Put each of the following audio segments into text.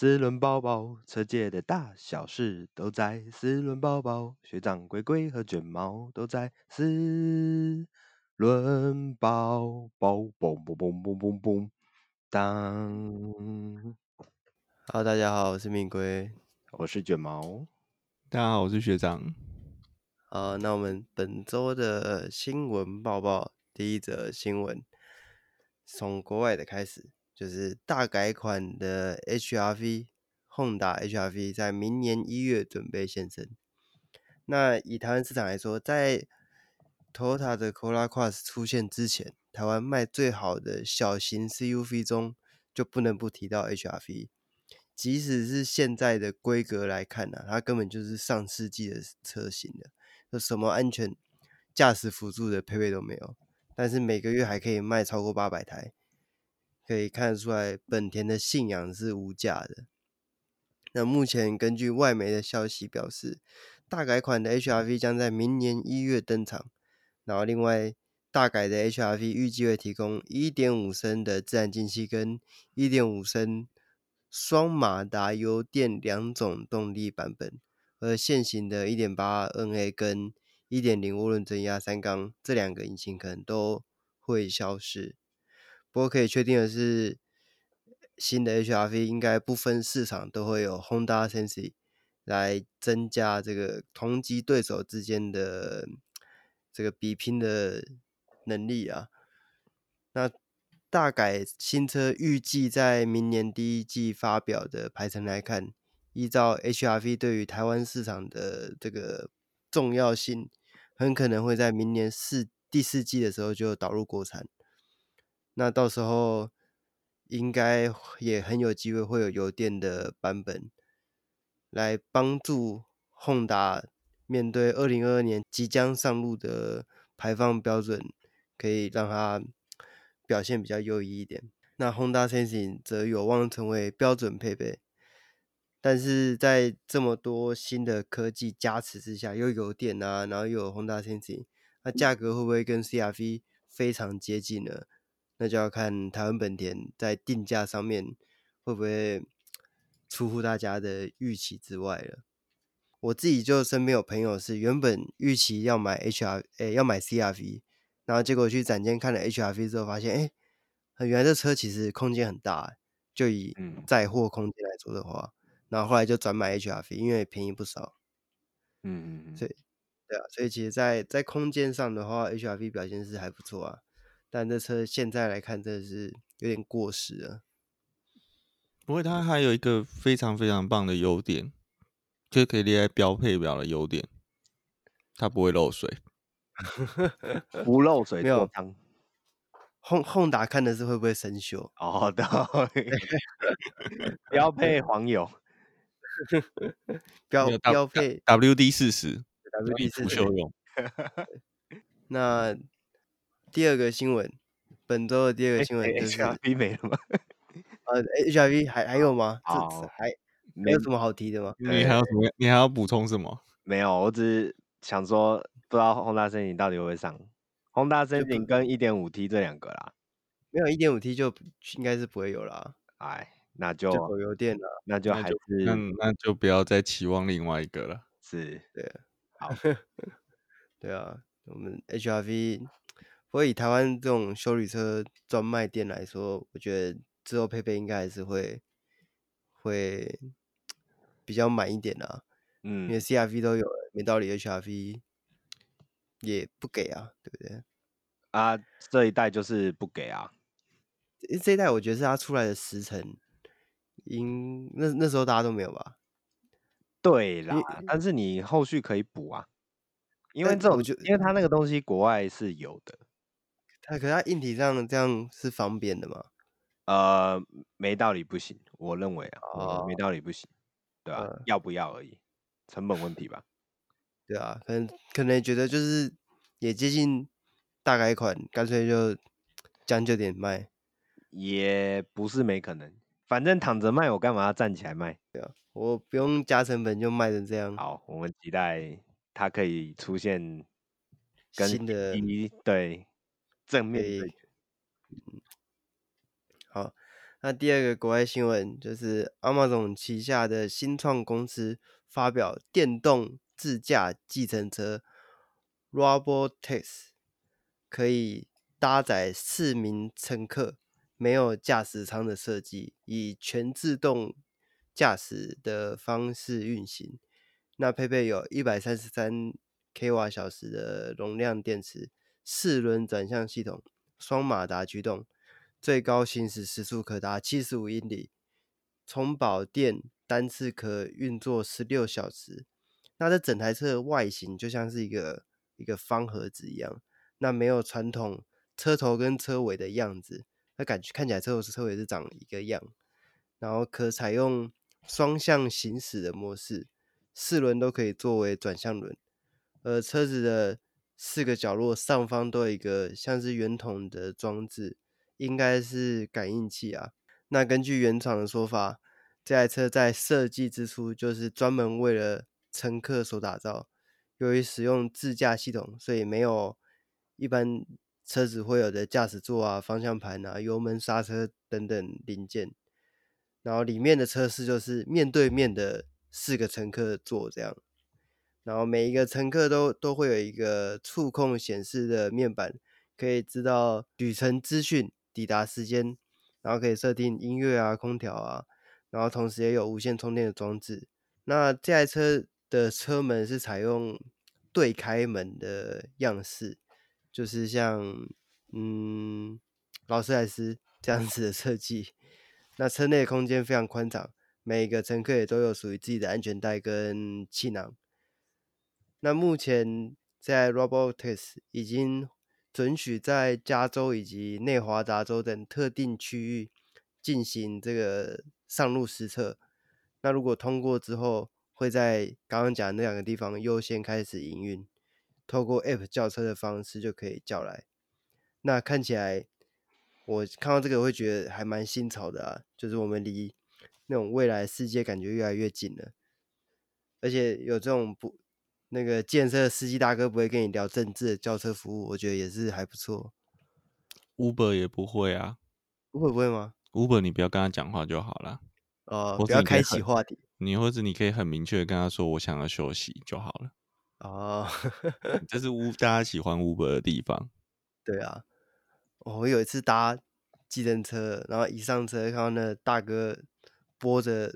四轮包包，车界的大小事都在四轮包包。学长龟龟和卷毛都在四轮包包。嘣嘣嘣嘣嘣嘣，当。Hello，大家好，我是命龟，我是卷毛。大家好，我是学长。好，那我们本周的新闻报报，第一则新闻，从国外的开始。就是大改款的 HRV，轰达 HR-V 在明年一月准备现身。那以台湾市场来说，在 Toyota 的 Corolla Cross 出现之前，台湾卖最好的小型 CUV 中就不能不提到 HR-V。即使是现在的规格来看呢、啊，它根本就是上世纪的车型了，就什么安全驾驶辅助的配备都没有，但是每个月还可以卖超过八百台。可以看得出来，本田的信仰是无价的。那目前根据外媒的消息表示，大改款的 HR-V 将在明年一月登场。然后，另外大改的 HR-V 预计会提供1.5升的自然进气跟1.5升双马达油电两种动力版本，而现行的 1.8NA 跟1.0涡轮增压三缸这两个引擎可能都会消失。不过可以确定的是，新的 HR-V 应该不分市场都会有 Honda Sensi 来增加这个同级对手之间的这个比拼的能力啊。那大改新车预计在明年第一季发表的排程来看，依照 HR-V 对于台湾市场的这个重要性，很可能会在明年四第四季的时候就导入国产。那到时候应该也很有机会会有油电的版本，来帮助 Honda 面对二零二二年即将上路的排放标准，可以让它表现比较优异一点。那 Honda Sensing 则有望成为标准配备，但是在这么多新的科技加持之下，又有电啊，然后又有 Honda Sensing，那价格会不会跟 CR-V 非常接近呢？那就要看台湾本田在定价上面会不会出乎大家的预期之外了。我自己就身边有朋友是原本预期要买 HR，诶，要买 CR-V，然后结果去展间看了 HR-V 之后，发现，诶，原来这车其实空间很大，就以载货空间来说的话，然后后来就转买 HR-V，因为便宜不少。嗯嗯嗯，所以，对啊，所以其实在，在在空间上的话，HR-V 表现是还不错啊。但这车现在来看，真的是有点过时了。不过它还有一个非常非常棒的优点，就可以列在标配表的优点，它不会漏水，不漏水没有。Honda 看的是会不会生锈？哦，对，标配黄油，标标配 WD 四十，WD 四十用。那。第二个新闻，本周的第二个新闻就是 HR-V 没了吗？呃，HR-V 还还有吗？这好还没有什么好提的吗？你还有什么？你还要补充什么？没有，我只是想说，不知道 Honda Sensing 到底会不会上 Honda Sensing 跟 1.5T 这两个啦。没有一点五 T 就应该是不会有啦。哎，那就有油电了，那就还是那那就不要再期望另外一个了。是，对，好，对啊，我们 HR-V。不过以台湾这种修理车专卖店来说，我觉得之后配备应该还是会会比较满一点的，嗯，因为 CR-V 都有了，没道理 HR-V 也不给啊，对不对？啊，这一代就是不给啊，这一代我觉得是他出来的时辰，因那那时候大家都没有吧？对啦，但是你后续可以补啊，因为这种就因为它那个东西国外是有的。那可是它硬体上这样是方便的吗？呃，没道理不行，我认为啊，哦、没道理不行，对啊，嗯、要不要而已，成本问题吧。对啊，可能可能觉得就是也接近大改款，干脆就将就点卖，也不是没可能。反正躺着卖，我干嘛要站起来卖？对啊，我不用加成本就卖成这样。好，我们期待它可以出现跟新的对。正面，嗯，好，那第二个国外新闻就是 Amazon 旗下的新创公司发表电动自驾计程车 Robotaxi，可以搭载四名乘客，没有驾驶舱的设计，以全自动驾驶的方式运行。那配备有一百三十三 k 瓦小时的容量电池，四轮转向系统，双马达驱动。最高行驶时速可达七十五英里，充饱电单次可运作十六小时。那这整台车的外形就像是一个一个方盒子一样，那没有传统车头跟车尾的样子，那感觉看起来车头车尾是长一个样。然后可采用双向行驶的模式，四轮都可以作为转向轮，而车子的四个角落上方都有一个像是圆筒的装置。应该是感应器啊。那根据原厂的说法，这台车在设计之初就是专门为了乘客所打造。由于使用自驾系统，所以没有一般车子会有的驾驶座啊、方向盘啊、油门、刹车等等零件。然后里面的车室就是面对面的四个乘客座这样。然后每一个乘客都都会有一个触控显示的面板，可以知道旅程资讯。抵达时间，然后可以设定音乐啊、空调啊，然后同时也有无线充电的装置。那这台车的车门是采用对开门的样式，就是像嗯劳斯莱斯这样子的设计。那车内空间非常宽敞，每一个乘客也都有属于自己的安全带跟气囊。那目前在 Robotaxi 已经。准许在加州以及内华达州等特定区域进行这个上路实测。那如果通过之后，会在刚刚讲的那两个地方优先开始营运，透过 App 叫车的方式就可以叫来。那看起来，我看到这个会觉得还蛮新潮的啊，就是我们离那种未来世界感觉越来越近了，而且有这种不。那个建设司机大哥不会跟你聊政治的轿车服务，我觉得也是还不错。Uber 也不会啊，Uber 不会吗？Uber 你不要跟他讲话就好了。哦，不要开启话题。你或者你可以很明确的跟他说，我想要休息就好了。哦，这是乌大家喜欢 Uber 的地方。对啊，我有一次搭计程车，然后一上车看到那大哥播着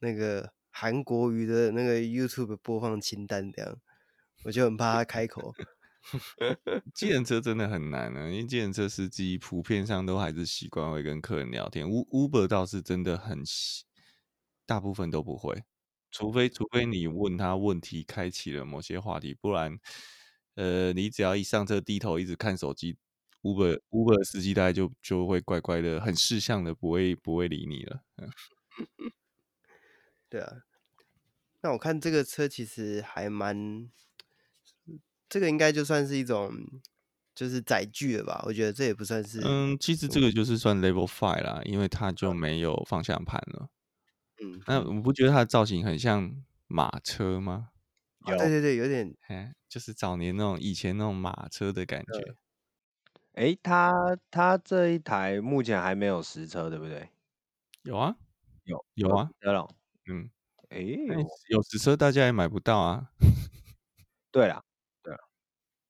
那个。韩国语的那个 YouTube 播放清单这样，我就很怕他开口。计程车真的很难啊，因为计程车司机普遍上都还是习惯会跟客人聊天。Uber 倒是真的很，大部分都不会，除非除非你问他问题，开启了某些话题，不然，呃，你只要一上车低头一直看手机，Uber Uber 司机大概就就会乖乖的，很识相的，不会不会理你了。对啊，那我看这个车其实还蛮，这个应该就算是一种就是载具了吧？我觉得这也不算是。嗯，其实这个就是算 Level Five 啦，因为它就没有方向盘了。嗯，那我不觉得它的造型很像马车吗？有，对对对，有点，哎，就是早年那种以前那种马车的感觉。哎、嗯，它它这一台目前还没有实车，对不对？有啊，有有啊，得了。嗯，哎，有实车大家也买不到啊。对啦，对啦，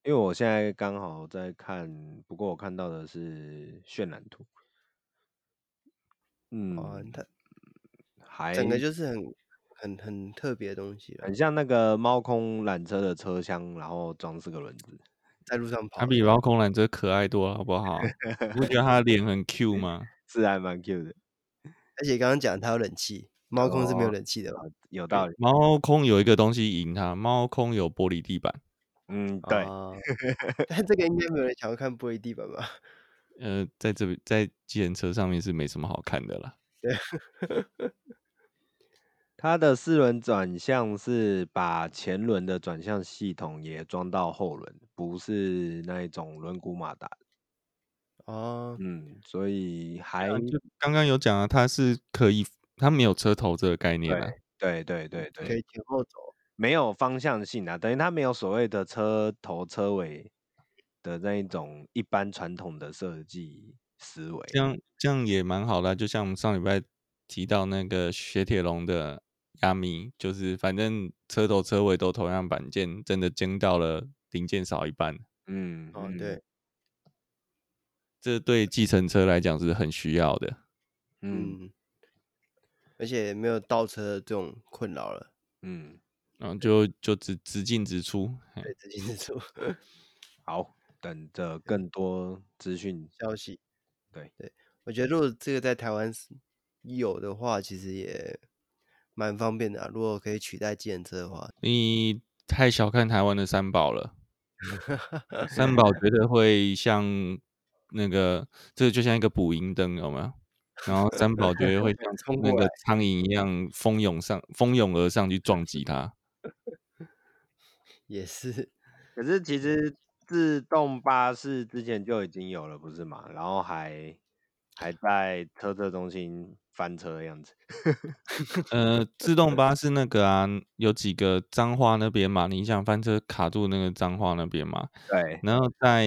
因为我现在刚好在看，不过我看到的是渲染图。嗯，哦、它还整个就是很很很特别的东西，很像那个猫空缆车的车厢，然后装四个轮子在路上跑。它比猫空缆车可爱多了，好不好？你不觉得它的脸很 Q 吗？是还蛮 Q 的，而且刚刚讲它有冷气。猫空是没有冷气的吧？哦，有道理。猫空有一个东西赢它，猫空有玻璃地板。嗯，对。哦、但这个应该没有人想要看玻璃地板吧？呃，在这边在机人车上面是没什么好看的啦。对。它的四轮转向是把前轮的转向系统也装到后轮，不是那一种轮毂马达。哦。嗯，所以还刚刚有讲啊，它是可以。它没有车头这个概念啊，对对对对，可以前后走，没有方向性啊，等于它没有所谓的车头车尾的那一种一般传统的设计思维。这样这样也蛮好的啊，就像我们上礼拜提到那个雪铁龙的亚米，就是反正车头车尾都同样板件，真的惊到了零件少一半。嗯，哦，对，这对计程车来讲是很需要的。嗯，嗯，而且没有倒车这种困扰了。嗯，然后就就直直进直出，对，直进直出。好，等着更多资讯消息。对对，我觉得如果这个在台湾有的话，其实也蛮方便的啊。如果可以取代计程车的话，你太小看台湾的三宝了。三宝绝对会像那个，这个就像一个补阴灯，有没有？然后三宝绝对会像那个苍蝇一样蜂拥上、蜂拥而上去撞击它。也是，可是其实自动巴士之前就已经有了，不是吗？然后还还在车车中心翻车的样子。呃，自动巴士那个啊，有几个彰化那边嘛，你想翻车卡住那个彰化那边嘛？对。然后在，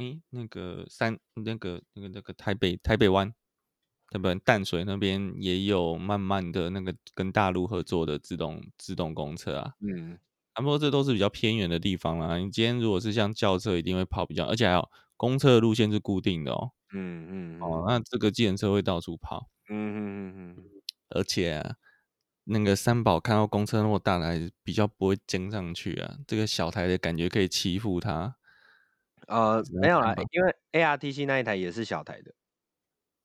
诶、欸，那个三，那个那个那个台北台北湾，台北淡水那边也有慢慢的那个跟大陆合作的自动自动公车啊。嗯。不过这都是比较偏远的地方啦。你今天如果是像轿车，一定会跑比较，而且还有公车的路线是固定的哦。嗯嗯，嗯。哦，那这个计程车会到处跑。嗯嗯嗯嗯。而且啊，那个三宝看到公车那么大台，比较不会争上去啊。这个小台的感觉可以欺负他。呃，没有啦，因为 ARTC 那一台也是小台的。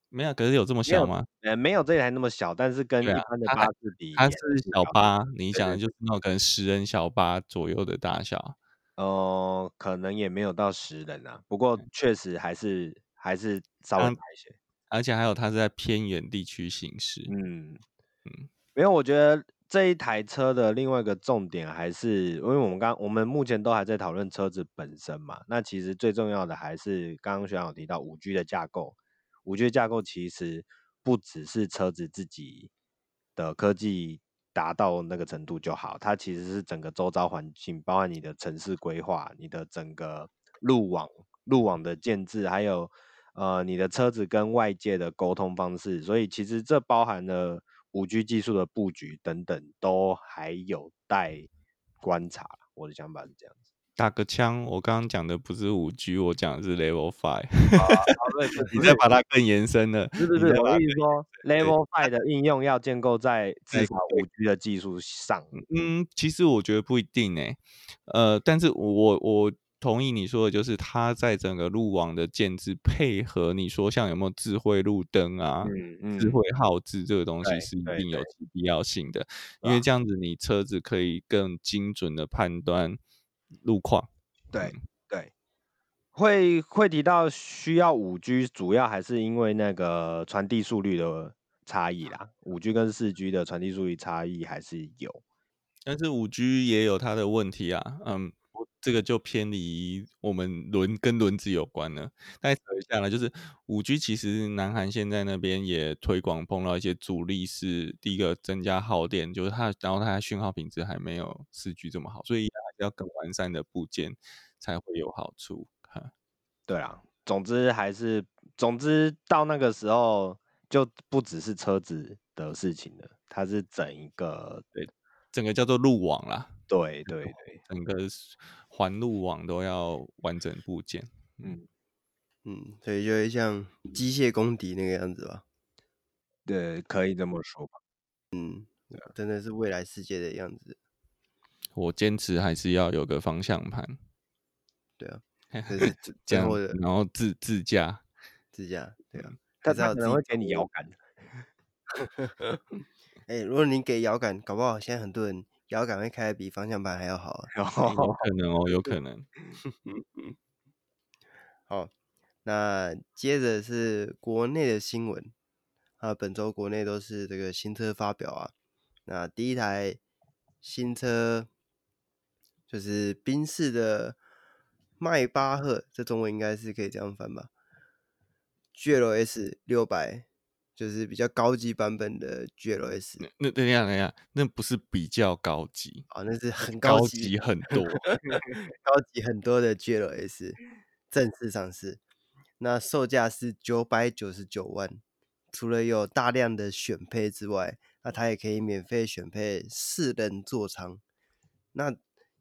没有，可是有这么小吗？呃，没有这一台那么小，但是跟一般的巴士比，它是小巴。你想的就是那种可能十人小巴左右的大小。哦、呃，可能也没有到十人啊，不过确实还是还是稍微大一些。而且还有它是在偏远地区行驶。嗯嗯，没有，我觉得这一台车的另外一个重点还是，因为我们刚我们目前都还在讨论车子本身嘛，那其实最重要的还是刚刚学长有提到五 G 的架构。五 G 的架构其实不只是车子自己的科技达到那个程度就好，它其实是整个周遭环境，包含你的城市规划、你的整个路网、路网的建置，还有呃你的车子跟外界的沟通方式，所以其实这包含了五 G 技术的布局等等，都还有待观察。我的想法是这样子。打个枪，我刚刚讲的不是五 G，我讲的是 Level Five。你再把它更延伸了。是不是？我跟你说，Level Five 的应用要建构在至少五 G 的技术上。嗯，其实我觉得不一定诶、欸。呃，但是我我同意你说的，就是它在整个路网的建制配合，你说像有没有智慧路灯啊、嗯嗯、智慧号志这个东西是一定有其必要性的，因为这样子你车子可以更精准的判断。路况，对对，会会提到需要五 G，主要还是因为那个传递速率的差异啦。五 G 跟四 G 的传递速率差异还是有，但是五 G 也有它的问题啊。嗯，这个就偏离我们轮跟轮子有关了。再扯一下呢，就是五 G 其实南韩现在那边也推广碰到一些阻力，是第一个增加耗电，就是它然后它的讯号品质还没有四 G 这么好，所以还是。要更完善的部件才会有好处。哈对啊，总之还是，总之到那个时候就不只是车子的事情了，它是整一个，对，整个叫做路网啦。对对对，整个环路网都要完整部件。嗯嗯，所以就会像机械公敌那个样子吧？对，可以这么说吧。嗯，真的是未来世界的样子。我坚持还是要有个方向盘，对啊，这是最后的，然后自自驾，自驾，对啊，但他可能会给你摇杆。哎、欸，如果你给摇杆，搞不好现在很多人摇杆会开的比方向盘还要好啊，有可能哦，有可能。好，那接着是国内的新闻啊，本周国内都是这个新车发表啊，那第一台新车。就是宾士的迈巴赫，这中文应该是可以这样翻吧？GLS 六百就是比较高级版本的 GLS。那等一下，等一下，那不是比较高级啊、哦，那是很高级，高级很多 高级很多的 GLS 正式上市。那售价是九百九十九万。除了有大量的选配之外，那它也可以免费选配四人座舱。那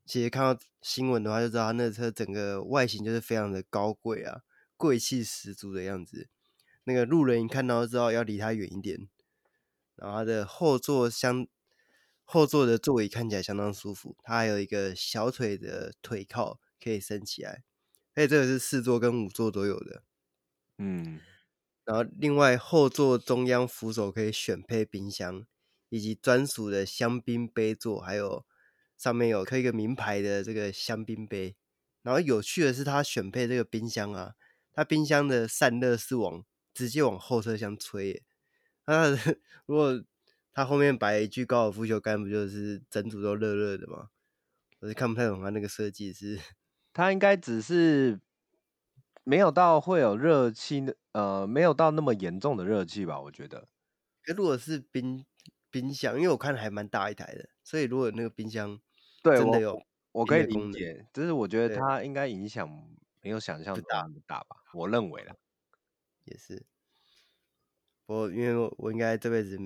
其实看到新闻的话，就知道它那车整个外形就是非常的高贵啊，贵气十足的样子。那个路人一看到之后要离他远一点。然后它的后座相后座的座椅看起来相当舒服，它还有一个小腿的腿靠可以升起来，而且这个是四座跟五座都有的。嗯。然后，另外后座中央扶手可以选配冰箱，以及专属的香槟杯座，还有上面有刻一个名牌的这个香槟杯。然后有趣的是，它选配这个冰箱啊，它冰箱的散热是往直接往后车厢吹。那 如果他后面摆一具高尔夫球杆，不就是整组都热热的吗？我是看不太懂他那个设计是，他应该只是。没有到会有热气，呃，没有到那么严重的热气吧？我觉得。如果是冰冰箱，因为我看还蛮大一台的，所以如果那个冰箱对真的有我，我可以理解，只是我觉得它应该影响没有想象大那么大吧？我认为啦，也是。我因为我，我应该这辈子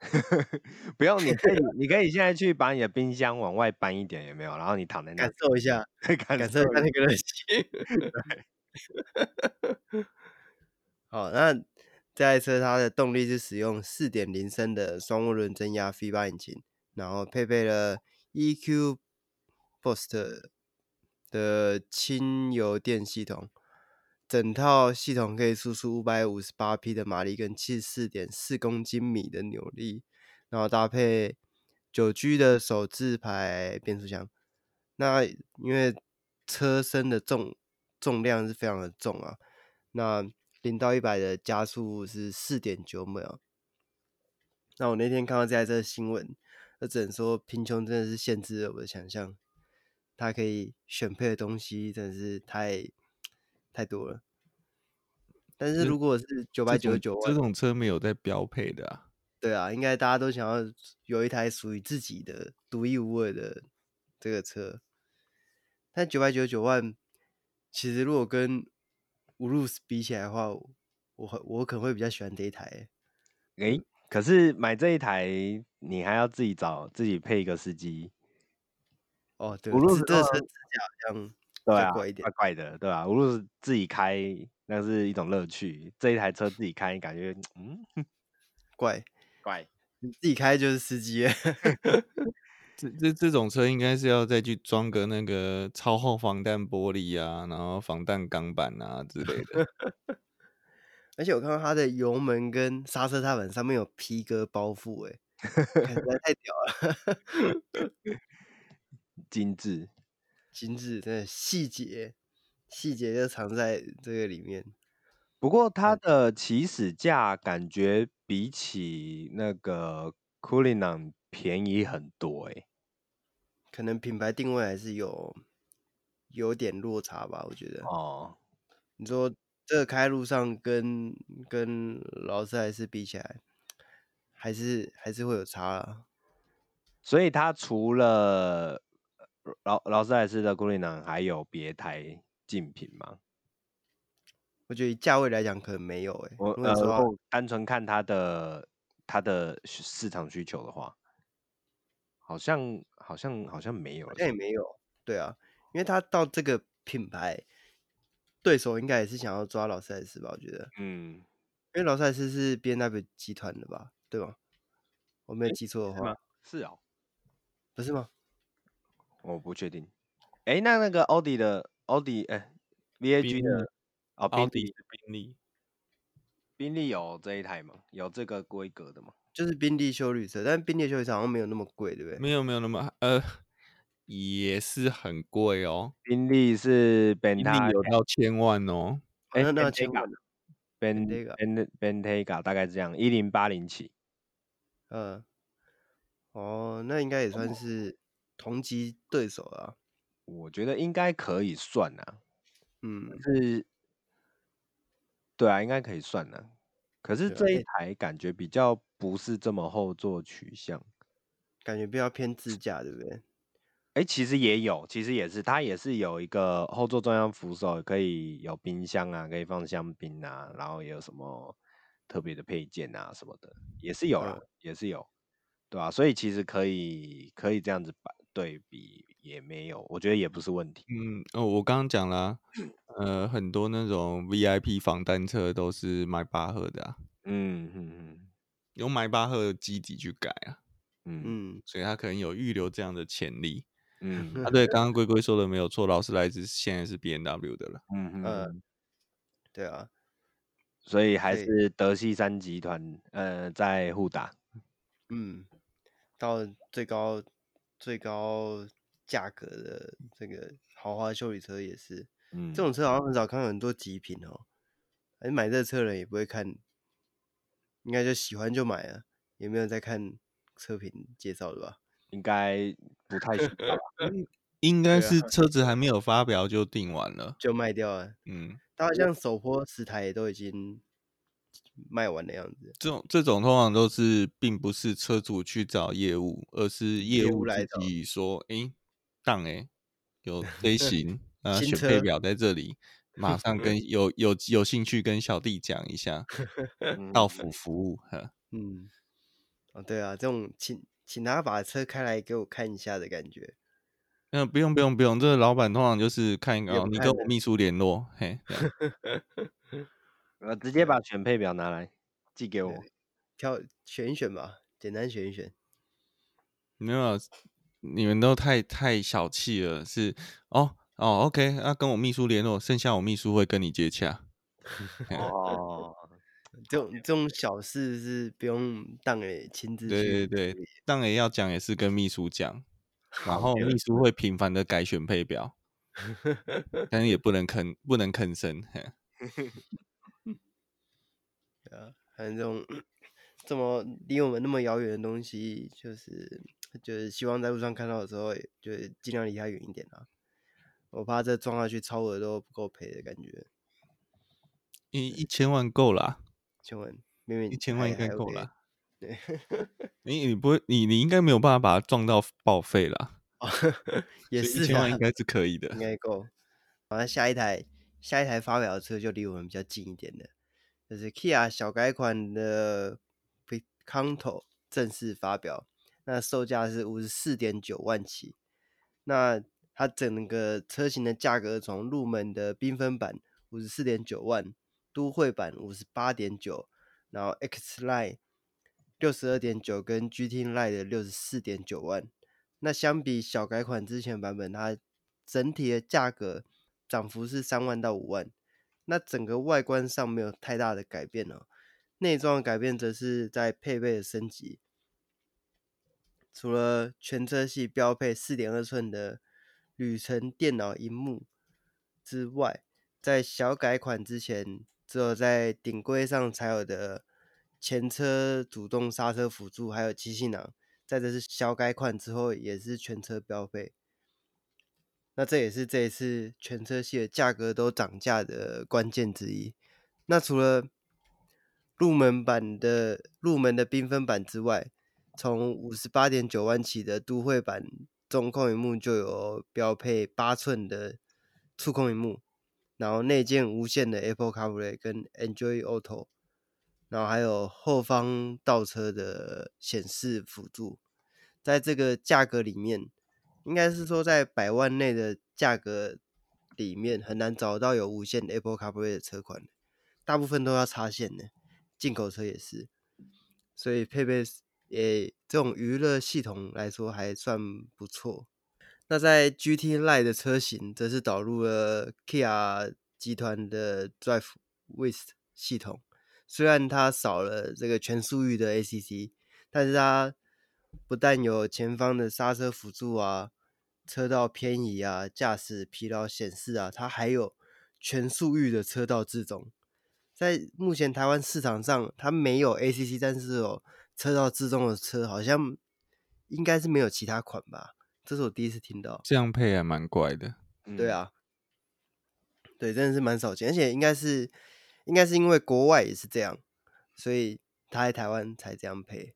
不用，你可以，你可以现在去把你的冰箱往外搬一点，有没有？然后你躺在那感受一下，感受一下那个热 气。好，那这台车它的动力是使用四点零升的双涡轮增压 V 八引擎，然后配备了 EQ Boost 的轻油电系统，整套系统可以输出五百五十八匹的马力跟七十四点四公斤米的扭力，然后搭配九 G 的手自排变速箱。那因为车身的重重量是非常的重啊，那零到一百的加速是四点九秒。那我那天看到这台车新闻，我只能说贫穷真的是限制了我的想象。它可以选配的东西真的是太太多了。但是如果是九百九十九万，这种车没有在标配的啊。对啊，应该大家都想要有一台属于自己的独一无二的这个车。但九百九十九万。其实如果跟 Urus 比起来的话，我我，我可能会比较喜欢这一台。诶、欸，可是买这一台你还要自己找自己配一个司机。哦，对，Urus 这车自驾好像怪怪一点，怪怪的，对吧？Urus 自己开那是一种乐趣，这一台车自己开感觉嗯 怪怪，你自己开就是司机。这这这种车应该是要再去装个那个超厚防弹玻璃啊，然后防弹钢板啊之类的。而且我看到它的油门跟刹车踏板上面有皮革包覆，哎，实在太屌了，精致，精致，真的细节，细节就藏在这个里面。不过它的起始价感觉比起那个 c o o l i n a n 便宜很多，哎。可能品牌定位还是有有点落差吧，我觉得。哦，你说这个开路上跟跟劳斯莱斯比起来，还是还是会有差啊。所以它除了劳劳斯莱斯的 Cullinan 还有别台竞品吗？我觉得以价位来讲，可能没有诶。我呃，单纯看它的它的市场需求的话。好像好像好像没有，好像也没有，对啊，因为他到这个品牌，对手应该也是想要抓劳斯莱斯吧？我觉得，嗯，因为劳斯莱斯是 B N W 集团的吧？对吧？我没有记错的话，是哦，不是吗？我不确定。哎，那那个奥迪的奥迪，哎，VAG 的哦，宾利，宾利，宾利有这一台吗？有这个规格的吗？就是宾利休旅车，但是宾利休旅车好像没有那么贵，对不对？没有没有那么呃，也是很贵哦。宾利是宾利有到千万哦。哎、欸，那那千万。Bentayga 大概这样，一零八零起。嗯，哦，那应该也算是同级对手啊。我觉得应该可以算啊。嗯，是，对啊，应该可以算啊。可是这一台感觉比较不是这么后座取向，感觉比较偏自驾，对不对？哎、欸，其实也有，其实也是，它也是有一个后座中央扶手，可以有冰箱啊，可以放香槟啊，然后也有什么特别的配件啊什么的，也是有啦，嗯、也是有，对吧、啊？所以其实可以可以这样子摆对比，也没有，我觉得也不是问题。嗯，哦，我刚刚讲了，呃，很多那种 VIP 防弹车都是迈巴赫的啊，嗯嗯嗯，用迈巴赫的基底去改啊，嗯嗯，所以他可能有预留这样的潜力。嗯，啊，对，刚刚龟龟说的没有错，劳斯莱斯现在是 B N W 的了。嗯嗯，呃，对啊，所以还是德系三集团呃在互打。嗯，到最高最高价格的这个豪华修理车也是，嗯，这种车好像很少看到很多极品哦，哎，买这车人也不会看，应该就喜欢就买了，也没有在看车评介绍的吧？应该不太需要吧，应该是车子还没有发表就订完了，就卖掉了。嗯，它好像首波十台也都已经卖完的样子。这种这种通常都是并不是车主去找业务，而是业务自己说：“哎，当哎，有飞行啊，选配表在这里，马上跟有有有兴趣跟小弟讲一下，到府服务。”哈，嗯，哦，对啊，这种请。请他把车开来给我看一下的感觉。嗯，不用不用不用，这个老板通常就是看一个，你跟我秘书联络，嘿，我直接把选配表拿来寄给我，挑选一选吧，简单选一选。没有，你们都太太小气了，是哦哦，OK，那跟我秘书联络，剩下我秘书会跟你接洽。哦。这种这种小事是不用当诶亲自去。对对对，当然要讲也是跟秘书讲，然后秘书会频繁的改选配表，但是也不能吭不能吭声。反正这种这么离我们那么遥远的东西，就是就是希望在路上看到的时候，就尽量离它远一点啊。我怕这撞下去超额都不够赔的感觉。一一千万够了。千万，明明一千万应该够了。你你不会，你你应该没有办法把它撞到报废了。也是，一千万应该是可以的，应该够。好，下一台下一台发表的车就离我们比较近一点的，就是 Kia 小改款的 Picanto 正式发表，那售价是五十四点九万起。那它整个车型的价格从入门的缤纷版五十四点九万。都会版五十八点九，然后 X Line 六十二点九，跟 GT Line 的六十四点九万。那相比小改款之前版本，它整体的价格涨幅是三万到五万。那整个外观上没有太大的改变哦，内装改变则是在配备的升级。除了全车系标配四点二寸的旅程电脑荧幕之外，在小改款之前。只有在顶规上才有的前车主动刹车辅助，还有七气囊，在这次小改款之后也是全车标配。那这也是这一次全车系的价格都涨价的关键之一。那除了入门版的入门的缤纷版之外，从五十八点九万起的都会版中控荧幕就有标配八寸的触控荧幕。然后内建无线的 Apple CarPlay 跟 Android Auto，然后还有后方倒车的显示辅助，在这个价格里面，应该是说在百万内的价格里面很难找到有无线 Apple CarPlay 的车款，大部分都要插线的，进口车也是，所以配备诶这种娱乐系统来说还算不错。那在 GT Line 的车型，则是导入了 Kia 集团的 DriveWiz 系统。虽然它少了这个全速域的 ACC，但是它不但有前方的刹车辅助啊、车道偏移啊、驾驶疲劳显示啊，它还有全速域的车道自动。在目前台湾市场上，它没有 ACC，但是有车道自动的车，好像应该是没有其他款吧。这是我第一次听到，这样配还蛮怪的。对啊，对，真的是蛮少见，而且应该是，应该是因为国外也是这样，所以他在台湾才这样配。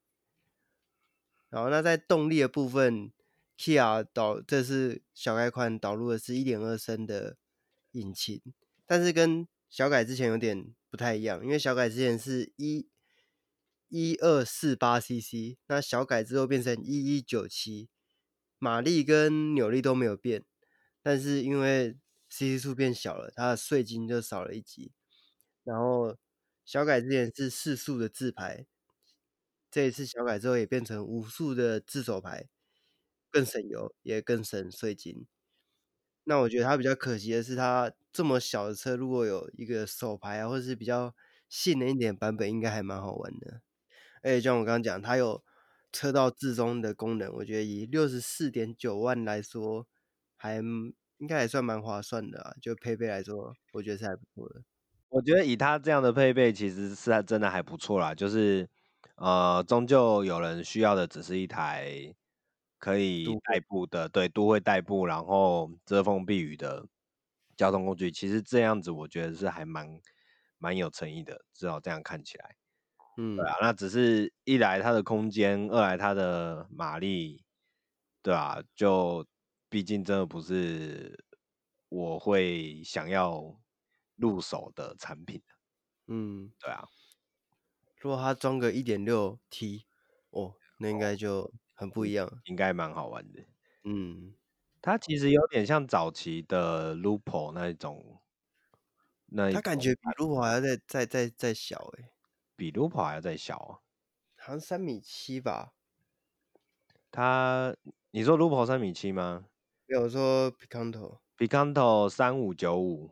然后那在动力的部分 Kia 导这是小改款导入的是一点二升的引擎，但是跟小改之前有点不太一样，因为小改之前是一一二四八 CC，那小改之后变成一一九七，马力跟扭力都没有变，但是因为 CC 数变小了，它的税金就少了一级。然后小改之前是四速的自排，这一次小改之后也变成五速的自手排，更省油也更省税金。那我觉得它比较可惜的是，它这么小的车如果有一个手排啊，或者是比较性能一点版本，应该还蛮好玩的。而且像我刚刚讲，它有车道自中的功能，我觉得以六十四点九万来说，还应该还算蛮划算的啊。就配备来说，我觉得是还不错的。我觉得以它这样的配备，其实是真的还不错啦。就是呃，终究有人需要的只是一台。可以代步的，对，都会代步，然后遮风避雨的交通工具，其实这样子我觉得是还蛮蛮有诚意的，至少这样看起来，嗯，对啊，那只是一来它的空间，二来它的马力，对啊，就毕竟真的不是我会想要入手的产品，嗯，对啊，如果它装个一点六 T，哦，那应该就。很不一样，应该蛮好玩的。嗯，它其实有点像早期的 Lupo 那一种，那一它感觉比 Lupo 还要再再再再小诶，比 Lupo 还要再小啊，好像三米七吧。它，你说 Lupo 三米七吗？没有，我说 Picanto，Picanto 三五九五，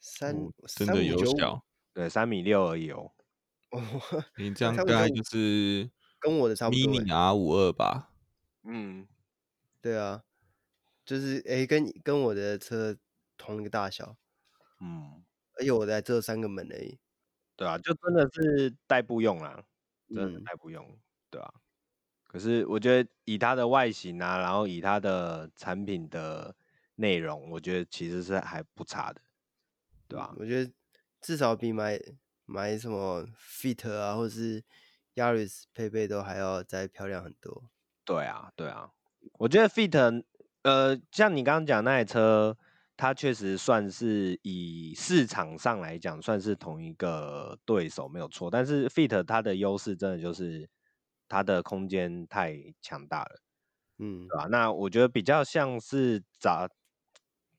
三真的有小，对，三米六而已哦。你这样大概就是。跟我的差不多，mini R 五二吧。嗯，对啊，就是诶、欸，跟跟我的车同一个大小。嗯，而且我的只有三个门而已。对啊，就真的是代步用啦，真的代步用，嗯、对啊。可是我觉得以它的外形啊，然后以它的产品的内容，我觉得其实是还不差的，对吧、啊？我觉得至少比买买什么 Fit 啊，或者是。Yaris 配备都还要再漂亮很多。对啊，对啊，我觉得 Fit，呃，像你刚刚讲那台车，它确实算是以市场上来讲算是同一个对手没有错，但是 Fit 它的优势真的就是它的空间太强大了，嗯，对吧？那我觉得比较像是找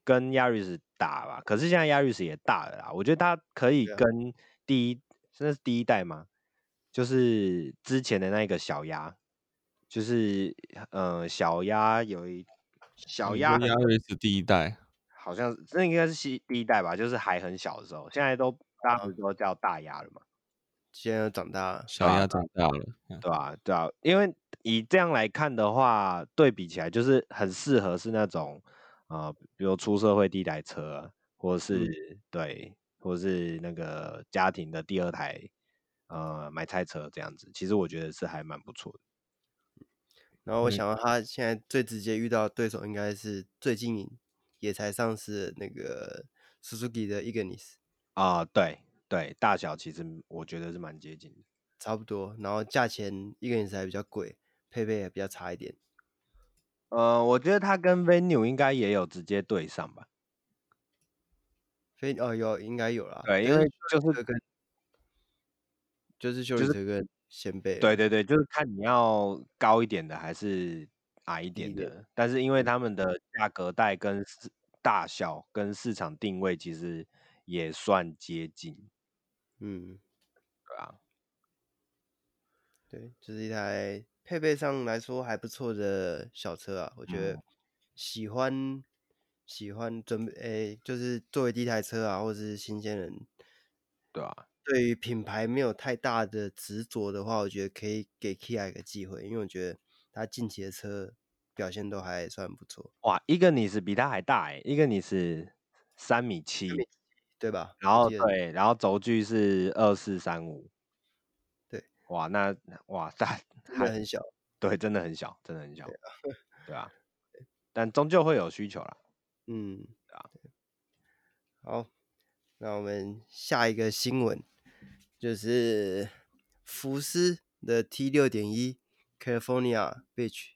跟 Yaris 打吧，可是现在 Yaris 也大了啦，我觉得它可以跟第一，现在是第一代吗？就是之前的那个小鸭，就是呃小鸭有一小鸭，鸭瑞是第一代，好像那应该是第一代吧，就是还很小的时候，现在都大家都叫大鸭了嘛，现在长大了，小鸭长大了，对吧、啊？对啊，因为以这样来看的话，对比起来就是很适合是那种呃，比如出社会第一台车，或者是、嗯、对，或者是那个家庭的第二台。呃，买菜车这样子，其实我觉得是还蛮不错的。然后我想到他现在最直接遇到的对手，应该是最近也才上市的那个 Suzuki 的 Ignis 啊、呃，对对，大小其实我觉得是蛮接近的，差不多。然后价钱 Ignis 还比较贵，配备也比较差一点。呃，我觉得它跟 Venue 应该也有直接对上吧？非哦有应该有啦，对，因为就是跟。就是休旅车跟掀背，对对对，就是看你要高一点的还是矮一点的。点。但是因为他们的价格带跟大小跟市场定位其实也算接近，嗯，对啊，对，就是一台配备上来说还不错的小车啊，我觉得喜欢、嗯、喜欢准备，诶、欸，就是作为第一台车啊，或者是新鲜人，对啊。对于品牌没有太大的执着的话，我觉得可以给 Kia 一个机会，因为我觉得他近期的车表现都还算不错。哇，一个你是比他还大哎，一个你是三米七，对吧？然后对，然后轴距是二四三五，对，哇，那哇大还很小，对，真的很小，真的很小，对啊，对啊对，但终究会有需求啦，嗯，对啊，好，那我们下一个新闻。就是福斯的 T 六点一 California Beach，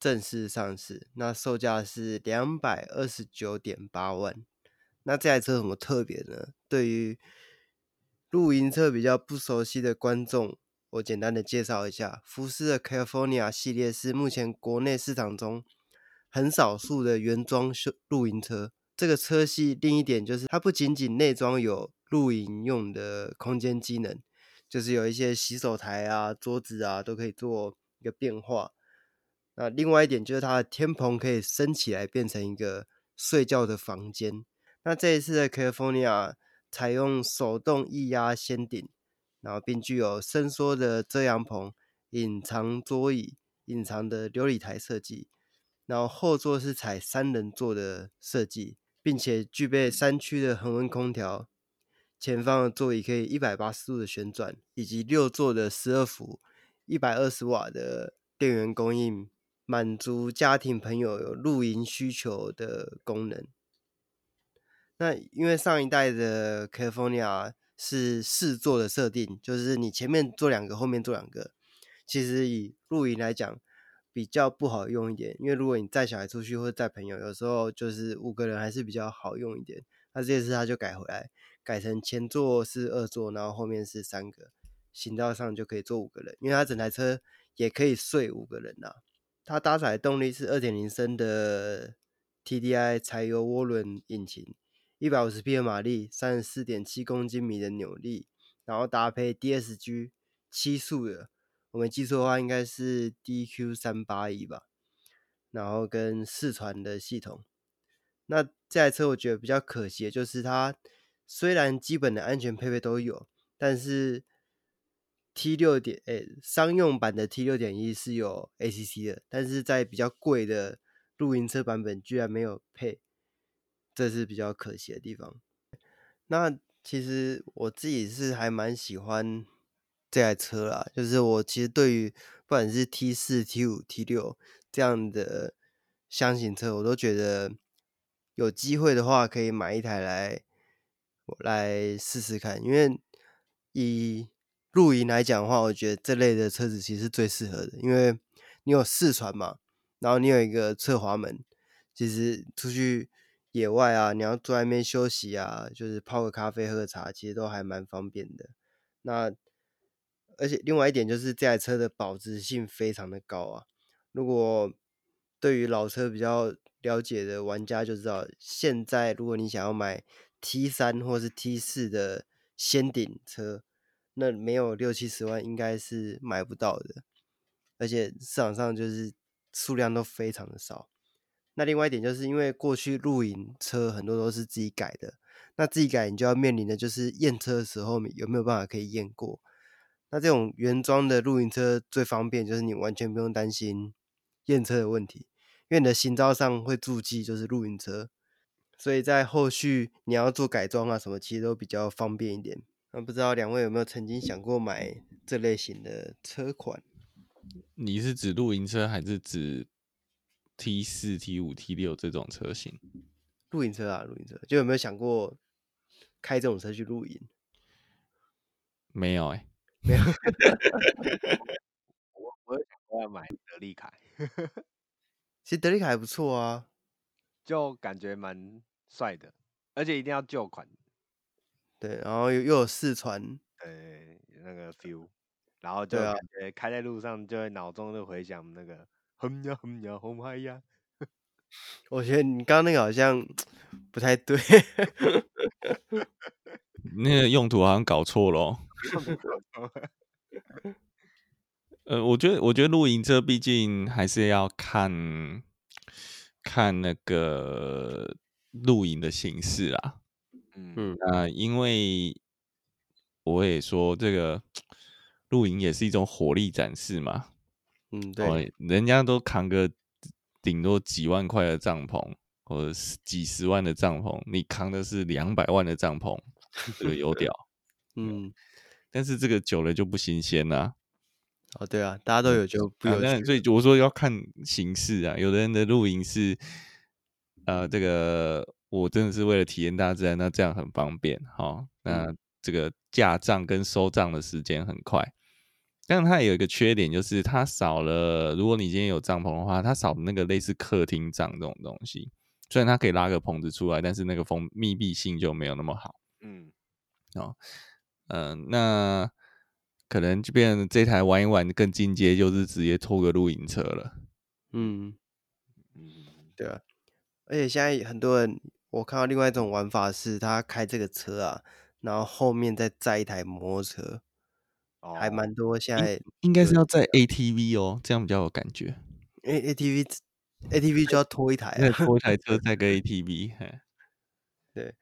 正式上市，那售价是两百二十九点八万。那这台车有什么特别呢？对于露营车比较不熟悉的观众，我简单的介绍一下，福斯的 California 系列是目前国内市场中很少数的原装修露营车。这个车系另一点就是，它不仅仅内装有露营用的空间机能，就是有一些洗手台啊、桌子啊都可以做一个变化。那另外一点就是它的天棚可以升起来，变成一个睡觉的房间。那这一次的 California 采用手动液压掀顶，然后并具有伸缩的遮阳棚、隐藏桌椅、隐藏的琉璃台设计，然后后座是采三人座的设计。并且具备三区的恒温空调，前方的座椅可以一百八十度的旋转，以及六座的十二伏、一百二十瓦的电源供应，满足家庭朋友有露营需求的功能。那因为上一代的 California 是四座的设定，就是你前面坐两个，后面坐两个，其实以露营来讲。比较不好用一点，因为如果你带小孩出去或者带朋友，有时候就是五个人还是比较好用一点。那这次他就改回来，改成前座是二座，然后后面是三个，行道上就可以坐五个人，因为它整台车也可以睡五个人呐。它搭载动力是二点零升的 TDI 柴油涡轮引擎，一百五十匹的马力，三十四点七公斤米的扭力，然后搭配 DSG 七速的。我没记错的话，应该是 DQ 三八一吧，然后跟四传的系统。那这台车我觉得比较可惜的就是它虽然基本的安全配备都有，但是 T 六点诶商用版的 T 六点一是有 ACC 的，但是在比较贵的露营车版本居然没有配，这是比较可惜的地方。那其实我自己是还蛮喜欢。这台车啦，就是我其实对于不管是 T 四、T 五、T 六这样的箱型车，我都觉得有机会的话可以买一台来来试试看。因为以露营来讲的话，我觉得这类的车子其实最适合的，因为你有四传嘛，然后你有一个侧滑门，其实出去野外啊，你要坐在那边休息啊，就是泡个咖啡、喝个茶，其实都还蛮方便的。那而且另外一点就是这台车的保值性非常的高啊！如果对于老车比较了解的玩家就知道，现在如果你想要买 T 三或是 T 四的掀顶车，那没有六七十万应该是买不到的。而且市场上就是数量都非常的少。那另外一点就是因为过去露营车很多都是自己改的，那自己改你就要面临的就是验车的时候有没有办法可以验过。那这种原装的露营车最方便，就是你完全不用担心验车的问题，因为你的行照上会注记就是露营车，所以在后续你要做改装啊什么，其实都比较方便一点。那不知道两位有没有曾经想过买这类型的车款？你是指露营车还是指 T 四、T 五、T 六这种车型？露营车啊，露营车，就有没有想过开这种车去露营？没有哎、欸。没有，我我我要买德利凯，其实德利凯还不错啊，就感觉蛮帅的，而且一定要旧款，对，然后又又有四川，对，那个 feel，然后就感觉开在路上就会脑中就回想那个哼呀哼呀哼嗨呀，我觉得你刚刚那个好像 不太对，那个用途好像搞错了哦。呃，我觉得，我觉得露营车毕竟还是要看看那个露营的形式啦。嗯，那因为我也说这个露营也是一种火力展示嘛。嗯，对，人家都扛个顶多几万块的帐篷，或者是几十万的帐篷，你扛的是两百万的帐篷，这个有屌。嗯。但是这个久了就不新鲜了。哦，对啊，大家都有就不有、嗯啊。所以我说要看形式啊，有的人的露营是，呃，这个我真的是为了体验大自然，那这样很方便哈、哦。那这个架帐跟收帐的时间很快。但它也有一个缺点，就是它少了。如果你今天有帐篷的话，它少了那个类似客厅帐这种东西。虽然它可以拉个棚子出来，但是那个封密闭性就没有那么好。嗯，哦，嗯、呃，那可能就变成这台玩一玩更进阶，就是直接拖个露营车了。嗯嗯，对啊。而且现在很多人，我看到另外一种玩法是，他开这个车啊，然后后面再载一台摩托车，哦、还蛮多。现在应该是要载 ATV 哦，这样比较有感觉。A ATV ATV 就要拖一台、啊，拖一台 车载个 ATV。对，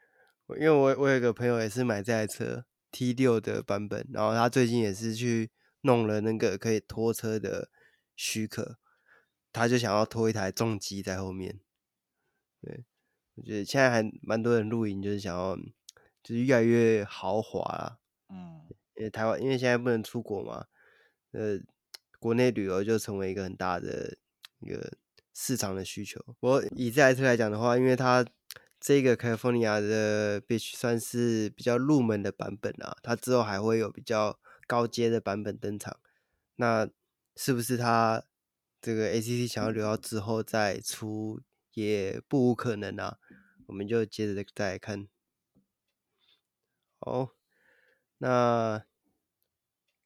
因为我我有个朋友也是买这台车 T 六的版本，然后他最近也是去弄了那个可以拖车的许可，他就想要拖一台重机在后面。对，我觉得现在还蛮多人露营，就是想要，就是越来越豪华啦。嗯，因为台湾因为现在不能出国嘛，呃，国内旅游就成为一个很大的一个市场的需求。不过以这台车来讲的话，因为它这个 California 的 Beach 算是比较入门的版本啊，它之后还会有比较高阶的版本登场。那是不是它这个 ACC 想要留到之后再出？也不无可能啊，我们就接着再来看。好，那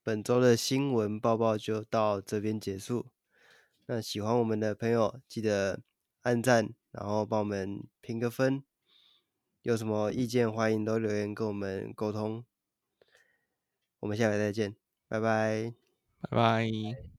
本周的新闻报报就到这边结束。那喜欢我们的朋友，记得按赞，然后帮我们评个分。有什么意见，欢迎都留言跟我们沟通。我们下回再见，拜拜，拜拜。